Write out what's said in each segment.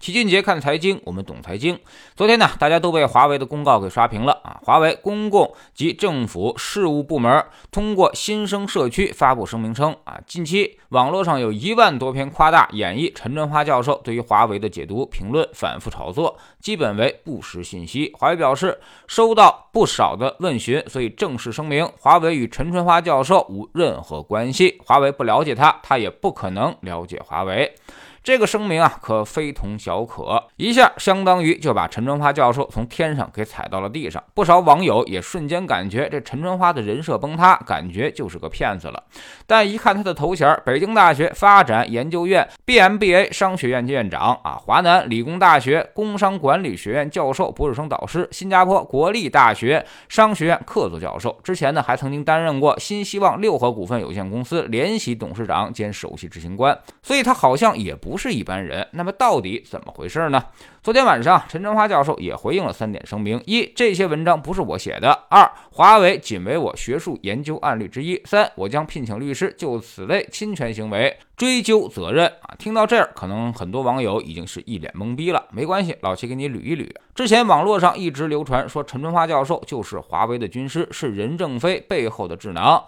齐俊杰看财经，我们懂财经。昨天呢，大家都被华为的公告给刷屏了啊！华为公共及政府事务部门通过新生社区发布声明称啊，近期网络上有一万多篇夸大演绎陈春华教授对于华为的解读评论，反复炒作，基本为不实信息。华为表示收到不少的问询，所以正式声明，华为与陈春华教授无任何关系，华为不了解他，他也不可能了解华为。这个声明啊，可非同小可，一下相当于就把陈春花教授从天上给踩到了地上。不少网友也瞬间感觉这陈春花的人设崩塌，感觉就是个骗子了。但一看他的头衔，北京大学发展研究院 BMBA 商学院院长啊，华南理工大学工商管理学院教授、博士生导师，新加坡国立大学商学院客座教授，之前呢还曾经担任过新希望六合股份有限公司联席董事长兼首席执行官，所以他好像也不。不是一般人，那么到底怎么回事呢？昨天晚上，陈春华教授也回应了三点声明：一、这些文章不是我写的；二、华为仅为我学术研究案例之一；三、我将聘请律师就此类侵权行为追究责任。啊，听到这儿，可能很多网友已经是一脸懵逼了。没关系，老齐给你捋一捋。之前网络上一直流传说陈春华教授就是华为的军师，是任正非背后的智囊。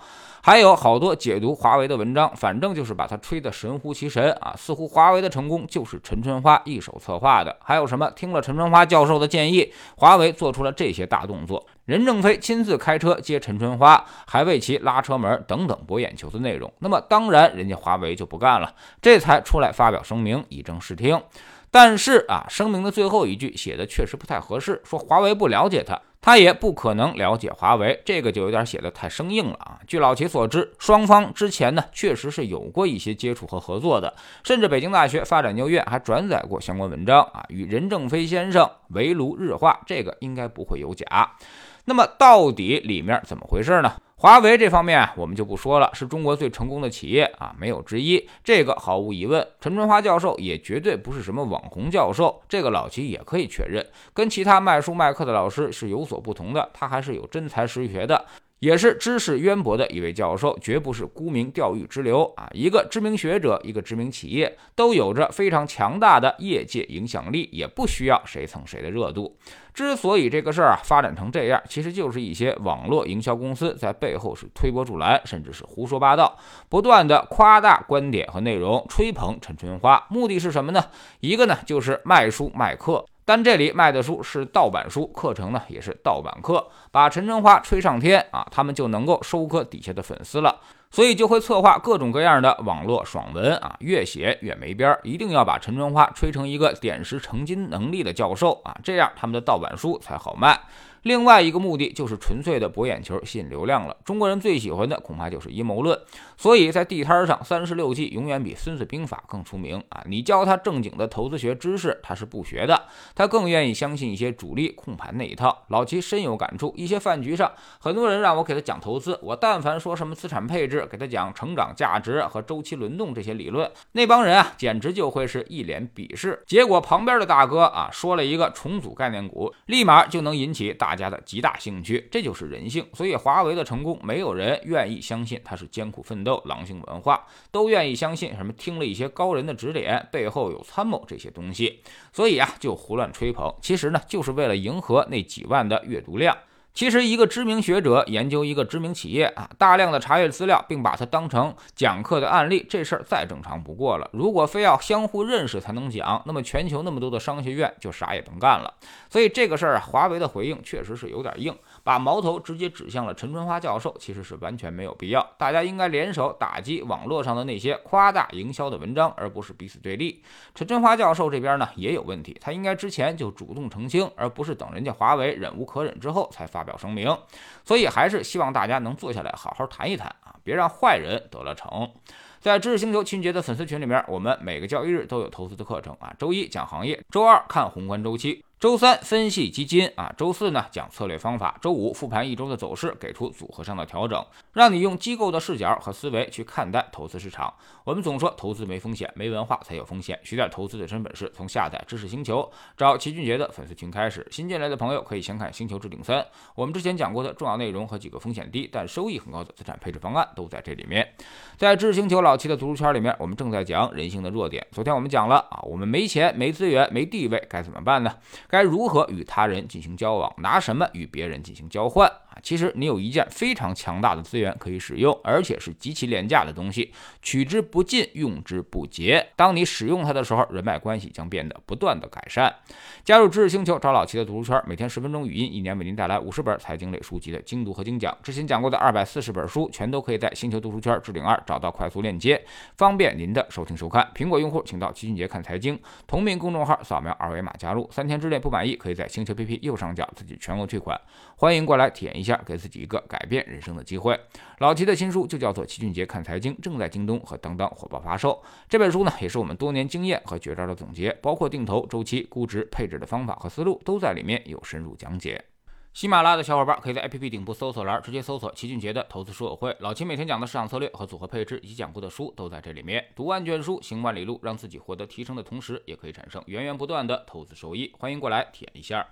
还有好多解读华为的文章，反正就是把它吹得神乎其神啊，似乎华为的成功就是陈春花一手策划的。还有什么听了陈春花教授的建议，华为做出了这些大动作，任正非亲自开车接陈春花，还为其拉车门等等博眼球的内容。那么当然，人家华为就不干了，这才出来发表声明以正视听。但是啊，声明的最后一句写的确实不太合适，说华为不了解他。他也不可能了解华为，这个就有点写的太生硬了啊！据老齐所知，双方之前呢确实是有过一些接触和合作的，甚至北京大学发展研究院还转载过相关文章啊，与任正非先生围炉日化，这个应该不会有假。那么到底里面怎么回事呢？华为这方面我们就不说了，是中国最成功的企业啊，没有之一。这个毫无疑问，陈春花教授也绝对不是什么网红教授，这个老齐也可以确认，跟其他卖书卖课的老师是有所不同的，他还是有真才实学的。也是知识渊博的一位教授，绝不是沽名钓誉之流啊！一个知名学者，一个知名企业，都有着非常强大的业界影响力，也不需要谁蹭谁的热度。之所以这个事儿啊发展成这样，其实就是一些网络营销公司在背后是推波助澜，甚至是胡说八道，不断的夸大观点和内容，吹捧陈春花，目的是什么呢？一个呢就是卖书卖课。但这里卖的书是盗版书，课程呢也是盗版课，把陈春花吹上天啊，他们就能够收割底下的粉丝了。所以就会策划各种各样的网络爽文啊，越写越没边儿，一定要把陈春花吹成一个点石成金能力的教授啊，这样他们的盗版书才好卖。另外一个目的就是纯粹的博眼球、吸引流量了。中国人最喜欢的恐怕就是阴谋论，所以在地摊上三十六计永远比《孙子兵法》更出名啊！你教他正经的投资学知识，他是不学的，他更愿意相信一些主力控盘那一套。老齐深有感触，一些饭局上，很多人让我给他讲投资，我但凡说什么资产配置，给他讲成长价值和周期轮动这些理论，那帮人啊，简直就会是一脸鄙视。结果旁边的大哥啊，说了一个重组概念股，立马就能引起大。大家的极大兴趣，这就是人性。所以华为的成功，没有人愿意相信它是艰苦奋斗、狼性文化，都愿意相信什么听了一些高人的指点，背后有参谋这些东西。所以啊，就胡乱吹捧，其实呢，就是为了迎合那几万的阅读量。其实，一个知名学者研究一个知名企业啊，大量的查阅资料，并把它当成讲课的案例，这事儿再正常不过了。如果非要相互认识才能讲，那么全球那么多的商学院就啥也甭干了。所以这个事儿啊，华为的回应确实是有点硬。把矛头直接指向了陈春花教授，其实是完全没有必要。大家应该联手打击网络上的那些夸大营销的文章，而不是彼此对立。陈春花教授这边呢也有问题，他应该之前就主动澄清，而不是等人家华为忍无可忍之后才发表声明。所以还是希望大家能坐下来好好谈一谈啊，别让坏人得了逞。在知识星球秦杰的粉丝群里面，我们每个交易日都有投资的课程啊，周一讲行业，周二看宏观周期。周三分析基金啊，周四呢讲策略方法，周五复盘一周的走势，给出组合上的调整，让你用机构的视角和思维去看待投资市场。我们总说投资没风险，没文化才有风险。学点投资的真本事，从下载知识星球，找齐俊杰的粉丝群开始。新进来的朋友可以先看《星球置顶三》，我们之前讲过的重要内容和几个风险低但收益很高的资产配置方案都在这里面。在知识星球老早期的读书圈里面，我们正在讲人性的弱点。昨天我们讲了啊，我们没钱、没资源、没地位，该怎么办呢？该如何与他人进行交往？拿什么与别人进行交换？其实你有一件非常强大的资源可以使用，而且是极其廉价的东西，取之不尽，用之不竭。当你使用它的时候，人脉关系将变得不断的改善。加入知识星球，找老齐的读书圈，每天十分钟语音，一年为您带来五十本财经类书籍的精读和精讲。之前讲过的二百四十本书，全都可以在星球读书圈置顶二找到快速链接，方便您的收听收看。苹果用户请到齐俊杰看财经同名公众号，扫描二维码加入。三天之内不满意，可以在星球 P P 右上角自己全额退款。欢迎过来体验一下，给自己一个改变人生的机会。老齐的新书就叫做《齐俊杰看财经》，正在京东和当当火爆发售。这本书呢，也是我们多年经验和绝招的总结，包括定投、周期、估值、配置的方法和思路，都在里面有深入讲解。喜马拉雅的小伙伴可以在 APP 顶部搜索栏直接搜索齐俊杰的投资书友会，老齐每天讲的市场策略和组合配置以及讲过的书都在这里面。读万卷书，行万里路，让自己获得提升的同时，也可以产生源源不断的投资收益。欢迎过来体验一下。